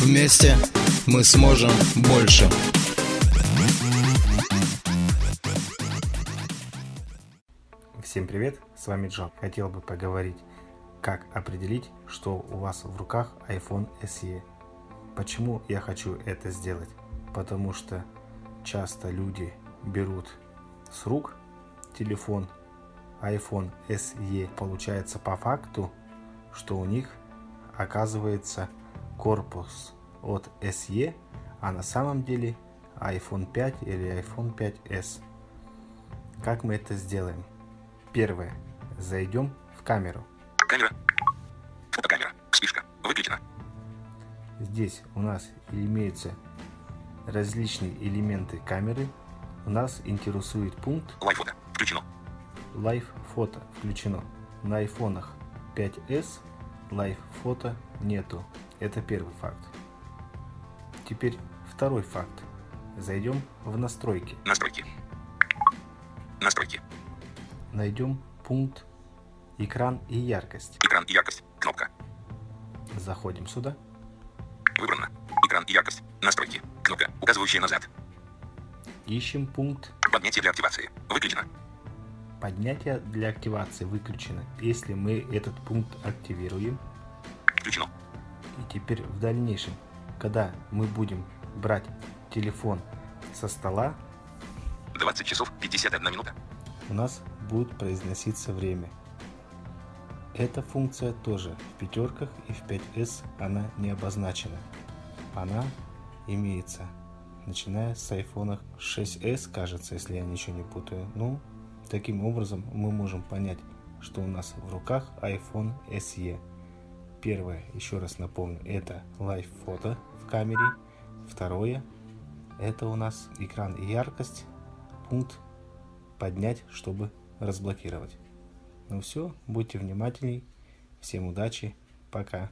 Вместе мы сможем больше. Всем привет, с вами Джон. Хотел бы поговорить, как определить, что у вас в руках iPhone SE. Почему я хочу это сделать? Потому что часто люди берут с рук телефон iPhone SE. Получается по факту, что у них оказывается корпус от SE, а на самом деле iPhone 5 или iPhone 5s. Как мы это сделаем? Первое. Зайдем в камеру. Камера. Фотокамера. Вспышка. Выключена. Здесь у нас имеются различные элементы камеры. У нас интересует пункт Лайв фото. Включено. Live фото включено. На айфонах 5s Live фото нету. Это первый факт. Теперь второй факт. Зайдем в настройки. Настройки. Настройки. Найдем пункт экран и яркость. Экран и яркость. Кнопка. Заходим сюда. Выбрано. Экран и яркость. Настройки. Кнопка, указывающая назад. Ищем пункт Поднятие для активации. Выключено. Поднятия для активации выключено. Если мы этот пункт активируем, Включено. и теперь в дальнейшем, когда мы будем брать телефон со стола, 20 часов 51 минута. у нас будет произноситься время. Эта функция тоже в пятерках и в 5s она не обозначена. Она имеется, начиная с iPhone 6s, кажется, если я ничего не путаю. Ну, таким образом мы можем понять, что у нас в руках iPhone SE. Первое, еще раз напомню, это Live фото в камере. Второе, это у нас экран и яркость. Пункт поднять, чтобы разблокировать. Ну все, будьте внимательней. Всем удачи. Пока.